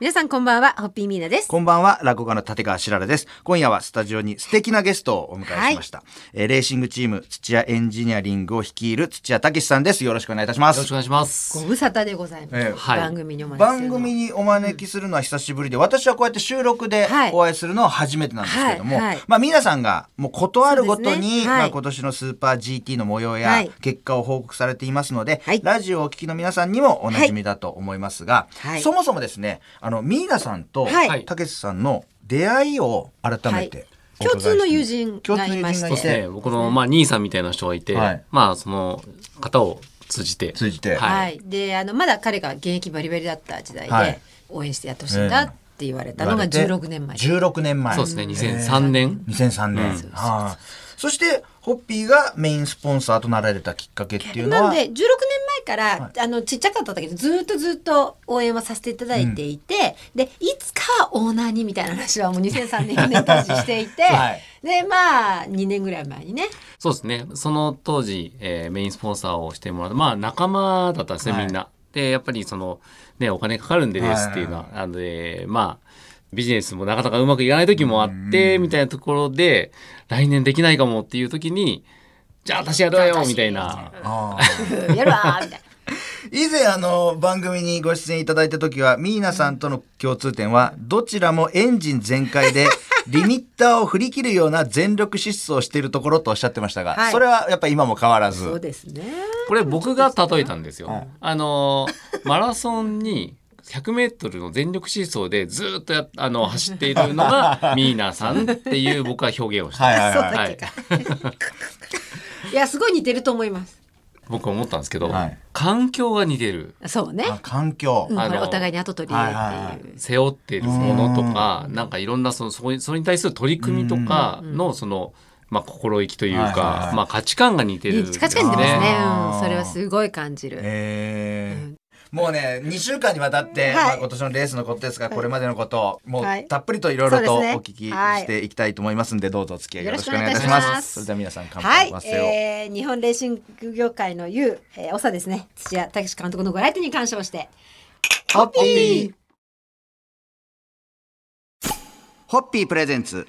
皆さんこんばんは、ホッピーミーナです。こんばんは、落語家の立川しららです。今夜はスタジオに素敵なゲストをお迎えしました。えーレーシングチーム土屋エンジニアリングを率いる土屋武さんです。よろしくお願いいたしますよろしくお。願いします。ご無沙汰でございます。ええはい番組にお招きするの番組にお招きするのは久しぶりで、私はこうやって収録ではいお会いするのは初めてなんですけども、はいはいまあ皆さんがもうことあるごとに、ねはいまあ今年のスーパー GT の模様やはい結果を報告されていますので、はいラジオをお聞きの皆さんにもおなじみだと思いますが、はいそもそもですね、あの、ミーナさんとはい。たけしさんの出会いを改めて、共通の友人共通のがいましてね、僕の、まあ、兄さんみたいな人がいて、はい。まあ、その方を通じて。通じて。はい。はい。で、あの、まだ彼が現役バリバリだった時代で、はい。応援してやってほしいんだって言われたのが16年前。16年前。そうですね、2003年。2003年。うん。はあそして、ホッピーがメインスポンサーとなられたきっかけっていうのは？なので16年前から、あのちっちゃかったんだけどずっとずっと応援はさせていただいていて、でいつかはオーナーにみたいな話はもう2003年4年当時していて、はい。でまあ2年ぐらい前にね。そうですね。その当時、えーメインスポンサーをしてもらった、まあ、仲間だったんですね、はい。みんな。で、やっぱりその、ね、お金かかるんでレースっていうのは、あので、まあ、ビジネスもなかなかうまくいかない時もあって、みたいなところで、来年できないかもっていう時に、じゃあ私やろうよみたいな。ああ やるわーみたいな。以前あの番組にご出演いただいた時はミーナさんとの共通点はどちらもエンジン全開で リミッターを振り切るような全力疾走をしているところとおっしゃってましたが、はいそれはやっぱり今も変わらずそうですね。これ僕が例えたんですよ。はいあのマラソンに100メートルの全力疾走でずっとやあの走っているのがミーナさんっていう僕は表現をした。はいはいいやすごい似てると思います。僕は思ったんですけど、はい環境が似てる。そうね。あ環境、うん、あのお互いに後取りっていう。はいはいはい背負っているものとか、なんかいろんなそのそそれに対する取り組みとかのその、まあ、心意気というはいはいかは、いまあ、価値観が似てるんですね。価値観似てますね。うん、それはすごい感じる。えーもうね2週間にわたって、はい。まあ、今年のレースのことですが、これまでのことをもうはい。たっぷりといろいろとお聞きしていきたいと思いますんで、どうぞお付き合いよろしくお願いいたします。ます。それでは皆さん乾はい。杯ご、せよ、えー、日本レーシング業界の優、えー、長ですね。土屋武史監督のご来店に感謝をして。ホッピー。ホッピー。プレゼンツ。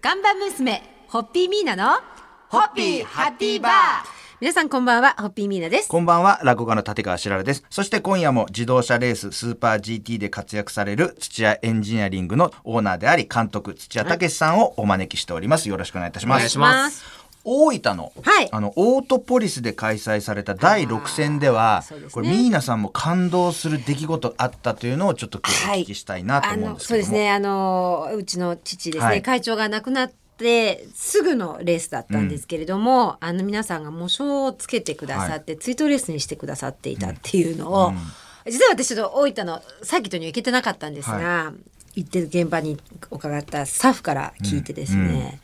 看板娘ホッピーミーナのホッピーハッピーバー皆さんこんばんはホッピーミーナです。こんばんは、落語家の立川しららです。そして今夜も自動車レーススーパー GT で活躍される土屋エンジニアリングのオーナーであり監督土屋武さんをお招きしております。よろしくお願いいたします。お願いします。大分の、はい。あのオートポリスで開催された第6戦では、ね。これミーナさんも感動する出来事あったというのをちょっと今日お聞きしたいなとあ思うんですけども、のそうですね。あのうちの父ですね、はい。会長が亡くなってすぐのレースだったんですけれども、あの皆さんがもう賞をつけてくださって、追悼レースにしてくださっていたっていうのを、実は私ちょっと大分のサーキットには行けてなかったんですが、行ってる現場に伺ったスタッフから聞いてですね、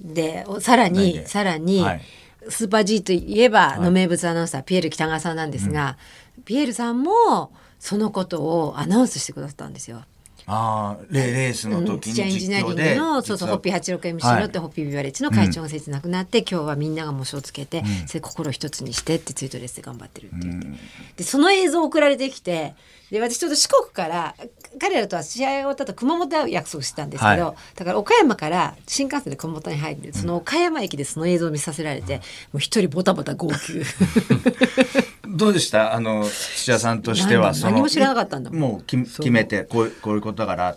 でおさらにでさらに、はい。スーパー G といえばの名物アナウンサー、ピエール北川さんなんですが、ピエールさんもそのことをアナウンスしてくださったんですよ。あーレレースのうん時に土屋エンジニアリング実況でのそうそうホッピー 86MC のって、ホッピービバレッジの会長が先日亡くなって、今日はみんなが模試をつけて、それ心を一つにしてってツイートレースで頑張ってるって言って、でその映像送られてきてで私ちょっと四国から彼らとは試合終わった後熊本で会う約束してたんですけど、はい。だから岡山から新幹線で熊本に入ってその岡山駅でその映像を見させられて、もう一人ボタボタ号泣 どうでした？あの土屋さんとしては何その何も知らなかったんだもん。もうき決めてこうこういうことだから。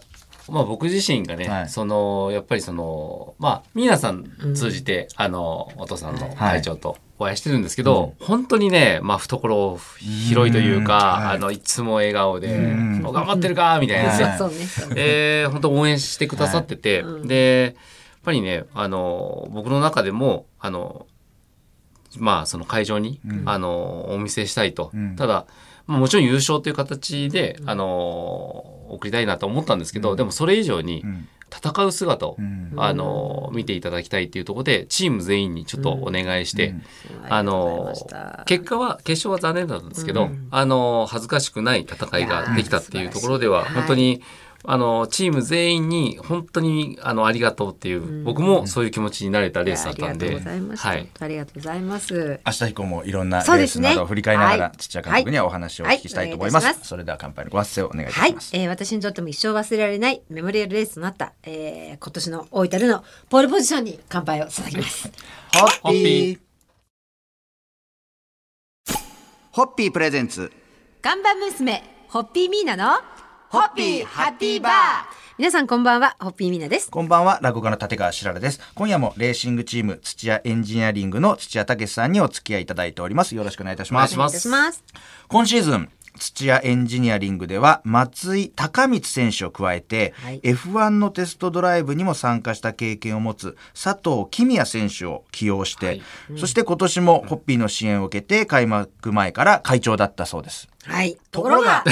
まあ、僕自身がね、はい。そのやっぱりそのまあミーナさん。通じて、あのお父さんの会長とお会いしてるんですけど、本当にね、まあ、懐広いというか、うん。はい。あのいつも笑顔でうん「頑張ってるか!」みたいな、ね。そうねえー本当応援してくださってて、はい。うん。でやっぱりねあの僕の中でもあのまあその会場に、うん。あのお見せしたいと、うん。ただまあもちろん優勝という形で、あの送りたいなと思ったんですけど、でもそれ以上にうん。戦う姿を、うん。あの見ていただきたいっていうところでチーム全員にちょっとお願いして、うん。あの結果は決勝は残念だったんですけど、あの恥ずかしくない戦いができたっていうところでは、本当にあのチーム全員に本当にあのありがとうっていう、僕もそういう気持ちになれたレースだったんで、ありがとうございました。はい。ありがとうございます。明日以降もいろんなレースなどを振り返りながら、はい土屋監督にはお話をお聞きしたいと思います。はいはいそれでは乾杯のご発声をお願いします。、えー私にとっても一生忘れられないメモリアルレースとなった、えー今年の大分でのポールポジションに乾杯を捧げます。ホ ッホッピーホッピープレゼンツ看板娘、ホッピーミーナの、ホッピーハッピーバー皆さんこんばんは、ホッピーミーナです。こんばんは、落語家の立川しららです。今夜もレーシングチーム土屋エンジニアリングの土屋武さんにお付き合いいただいております。よろしくお願いいたします。お願いしますお願いいたします。今シーズン、土屋エンジニアリングでは松井孝光選手を加えて、はい。F1 のテストドライブにも参加した経験を持つ佐藤公也選手を起用して、はい。そして今年もホッピーの支援を受けて開幕前から会長だったそうです。はい。とところが。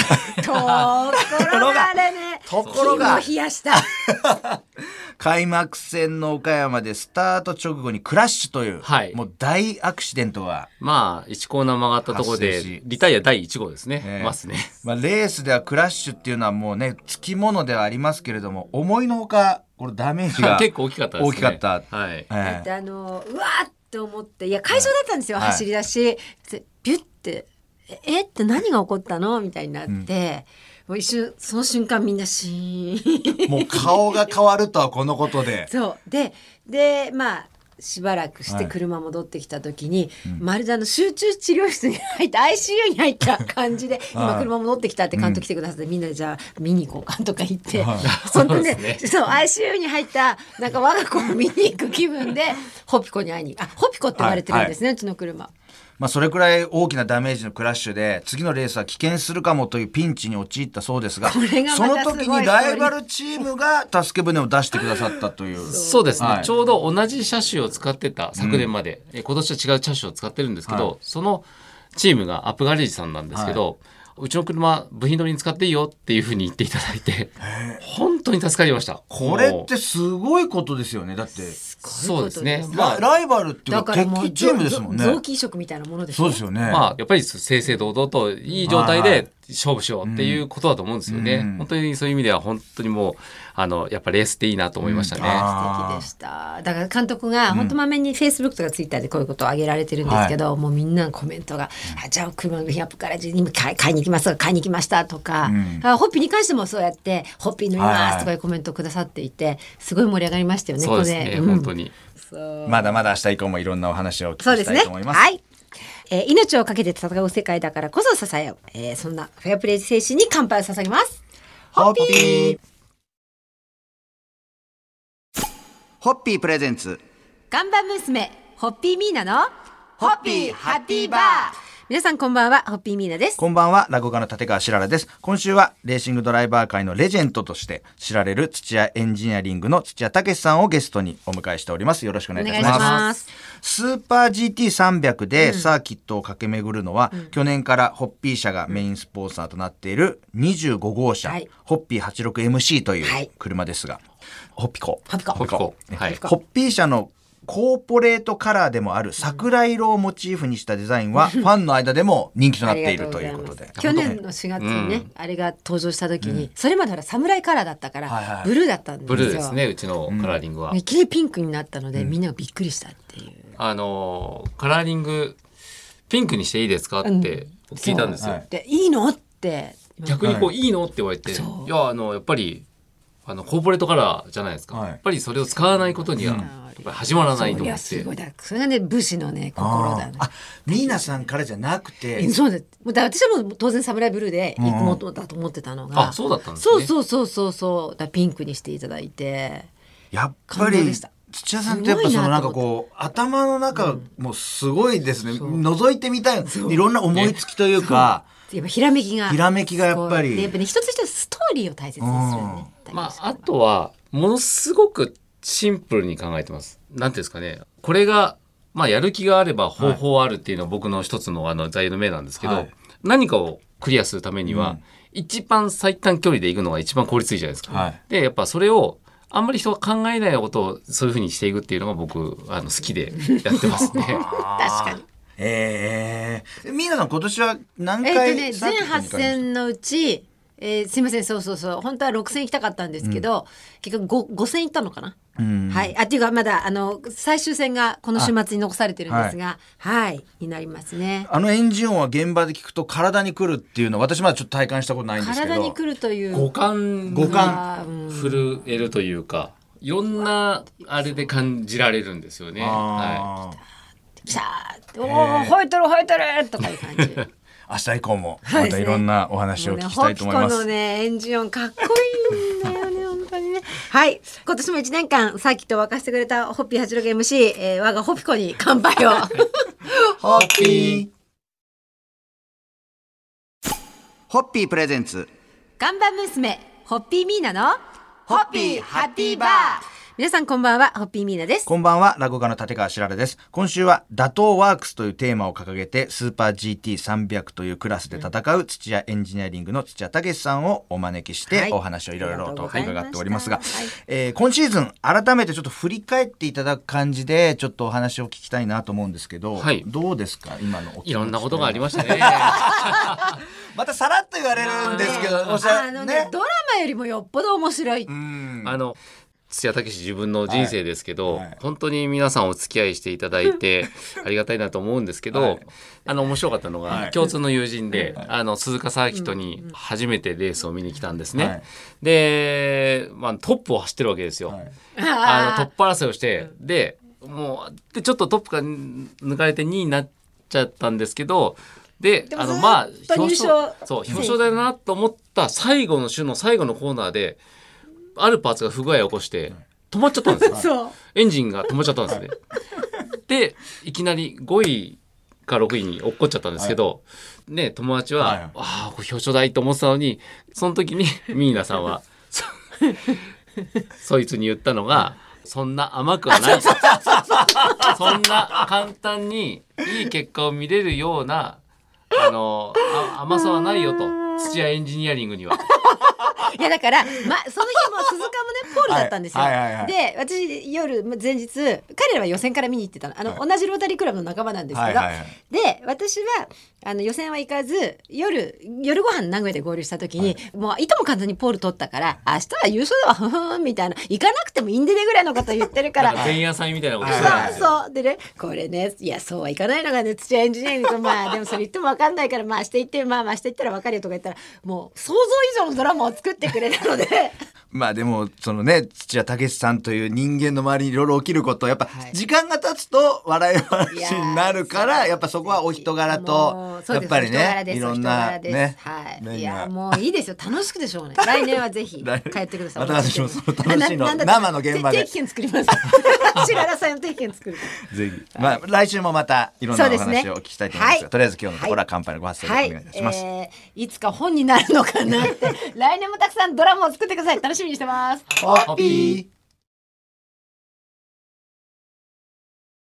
ところがあれね、ところが。冷やした。開幕戦の岡山でスタート直後にクラッシュという、はいもう大アクシデントがまあ1コーナー曲がったところでリタイア第1号ですね。ええますね。まあ、レースではクラッシュっていうのはもうねつきものではありますけれども思いのほかこれダメージが 結構大きかったですね。大きかったはい。ええだってあのうわーって思っていや会場だったんですよ、はい走り出しでビュッて「ええって何が起こったの?」みたいになって、もう一瞬その瞬間みんなシーン。もう顔が変わるとはこのことで。そう。ででまあしばらくしてはい。車戻ってきた時に、まるであの集中治療室に入った ICU に入った感じで今はい。車戻ってきたって監督来てくださって、みんなでじゃあ見に行こうかとか言って、はい。そんなね。そう ICU に入ったなんか我が子を見に行く気分でホピコに会いにあホピコって言われてるんですね、うちの車。まあ、それくらい大きなダメージのクラッシュで次のレースは危険するかもというピンチに陥ったそうですががその時にライバルチームが助け舟を出してくださったという。そう。ですね、はい。ちょうど同じ車種を使ってた昨年まで、え今年は違う車種を使ってるんですけど、はい。そのチームがアップガレージさんなんですけど、うちの車部品取りに使っていいよっていうふうに言っていただいて本当に助かりました。これっもてすごいことですよね。だってうそうですね。すごいことですまあラライバルっていうかだからもう敵チームですもんね。臓器移植みたいなものでしょ。そうですよね、まあやっぱり正々堂々といい状態はいはい。で勝負しようっていうことだと思うんですよね、うん。本当にそういう意味では本当にもうあのやっぱレースっていいなと思いましたね、うん。あ素敵でした。だから監督が本当まめにフェイスブックとかツイッターでこういうことを挙げられてるんですけど、もうみんなのコメントが「あじゃあ車のップから今買い買いに行きます買いに行きました」とか、ん。あホッピーに関してもそうやって「ホッピー飲みはいはいます」とかいうコメントをくださっていてすごい盛り上がりましたよねそうですね、本当に。まだまだ明日以降もいろんなお話をお聞きそうですねしたいと思います。はいえー命を懸けて戦う世界だからこそ支え合う、えーそんなフェアプレー精神に乾杯を捧げます。ホッピー。ホッピー。プレゼンツ。看板娘ホッピーミーナのホッピーハッピーバー皆さんこんばんはホッピーミーナです。こんばんは、落語家の立川しららです。今週は、レーシングドライバー界のレジェンドとして知られる土屋エンジニアリングの土屋武さんをゲストにお迎えしております。よろしくお願いいたします。お願いします。スーパー GT300 でサーキットを駆け巡るのは、去年からホッピー社がメインスポンサーとなっている25号車、はい。ホッピー 86MC といはい。う車ですが、ホッピコ。ホッピコ。ホッピコ。はい。ホッピー社のコーポレートカラーでもある桜色をモチーフにしたデザインはファンの間でも人気となっているということで。去年の4月にね、あれが登場した時に、それまでほら侍カラーだったから、はいはいブルーだったんですよ。ブルーですねうちのカラーリングは、いきなりピンクになったので、みんながびっくりしたっていう。あのーカラーリングピンクにしていいですかって聞いたんですよ、はいでいいのって。逆にこう、い、いのって言われていやあのやっぱりあのコーポレートカラーじゃないですか、はい。やっぱりそれを使わないことには、ぱり始まらないとい思って。やすごい。だそれがね武士のね心だねあ、ミーナさんからじゃなくて。え、そうだもうだ私はもう当然侍ブルーでうん。行くものだと思ってたのが、あそうだったんですそうね。そうそうそうそう。だピンクにしていただいて。やっぱり土屋さんってやっぱそのなんかこう頭の中もすごいですね、覗いてみたい。いろんな思いつきというか、やっぱひらめきが。ひらめきがやっぱり。やっぱね一つ一つストーリーを大切にするよね。まあ、あとはものすごくシンプルに考えてます。なんていうんですかね。これが、まあ、やる気があれば方法あるっていうのは僕の一つのあの座右の銘なんですけど、はい。何かをクリアするためには、うん。一番最短距離で行くのが一番効率いいじゃないですか。はい。でやっぱそれをあんまり人が考えないことをそういうふうにしていくっていうのが僕あの好きでやってますね。確かに。ええミー。ナさん今年は何えっ、回とね全8サー。キットに行かれました戦のうちえーすいません。そうそうそう。本当は6,000行きたかったんですけど、結局 5, 5,000行ったのかな、うん。はい。あっていうかまだあの最終戦がこの週末に残されてるんですがはい、になりますね。あのエンジン音は現場で聞くと体に来るっていうの私まだちょっと体感したことないんですけど。体に来るという。五感五があーうん震えるというかいろんなあれで感じられるんですよね。はあーシャーって「おお吠えとる吠えとる!」とかいう感じ。明日以降もはいまたいろんなお話を聞きたいと思います。もうね、ホピコのね、エンジン音かっこいいんだよね、本当にね。はい、今年も一年間、サーキットを沸かしてくれたホッピー八六 MC、えー、我がホピコに乾杯を。ホッピーホッピープレゼンツ看板娘、ホッピーミーナの、ホッピーハッピーバー皆さんこんばんは、ホッピーミーナです。こんばんは、落語家の立川しららです。今週は、打倒ワークスというテーマを掲げて、スーパー GT300 というクラスで戦う土屋エンジニアリングの土屋武さんをお招きして、はいお話をいろいろと伺っておりますが、ありがとうございましたえー今シーズン、改めてちょっと振り返っていただく感じで、ちょっとお話を聞きたいなと思うんですけど、はいどうですか今のお気持ちいろんなことがありましたね。またさらっと言われるんですけど、おっしゃあのねドラマよりもよっぽど面白い。うんあの土屋武史自分の人生ですけど、はい。はい。本当に皆さんお付き合いしていただいて ありがたいなと思うんですけど、はい。あの面白かったのが、はい。共通の友人で、あの鈴鹿サーキットに初めてレースを見に来たんですね。はい。で、まあ、トップを走ってるわけですよ。はい。あの トップ争いをして、でもうでちょっとトップが抜かれて2位になっちゃったんですけどであのまあ優勝そう表彰台だなと思った最後の週の最後のコーナーであるパーツが不具合を起こして止まっちゃったんですよ。そう。エンジンが止まっちゃったんですね。でいきなり5位か6位に落っこっちゃったんですけど、ね友達は、はいああこれ表彰台と思ってたのにその時に ミーナさんはそそいつに言ったのが。そんな甘くはないとそんな簡単にいい結果を見れるようなあのあ甘さはないよと土屋エンジニアリングには。いやだから、ま、その日も鈴鹿もねポールだったんですよ。はいはいはい。はいで私夜ま前日彼らは予選から見に行ってたの。あの、同じロータリークラブの仲間なんですけど、はいはいはい。で私はあの予選は行かず夜夜ご飯名古屋で合流した時に、もういとも簡単にポール取ったから明日は優勝だわふふんみたいな。行かなくてもいいんでねぐらいのこと言ってるから。前夜祭みたいなこと。そうそう。でねこれねいやそうはいかないのがね土屋エンジニアリングとまあでもそれ言っても分かんないからまあしていってまあまあしていったら分かるよとか言ったらもう想像以上のドラマを作ってくれたので。まあでもそのね土屋武さんという人間の周りにいろいろ起きることやっぱはい。時間が経つと笑い話になるからやっぱそこはお人柄もとやっぱりねいろんなねはい、いやもういいですよ。楽しくでしょうね。来年はぜひ来帰ってください。また私もその楽しいの。生の現場で。定期券作ります。白良さんの定期券作る。ぜひ。まあ来週もまたいろんなお話をお聞きしたいと思いますとりあえず今日のところは乾杯のご発声でお願いいたします、えーいつか本になるのかなって。来年もたくさんドラマを作ってください。楽しみにしてます。ハッピー。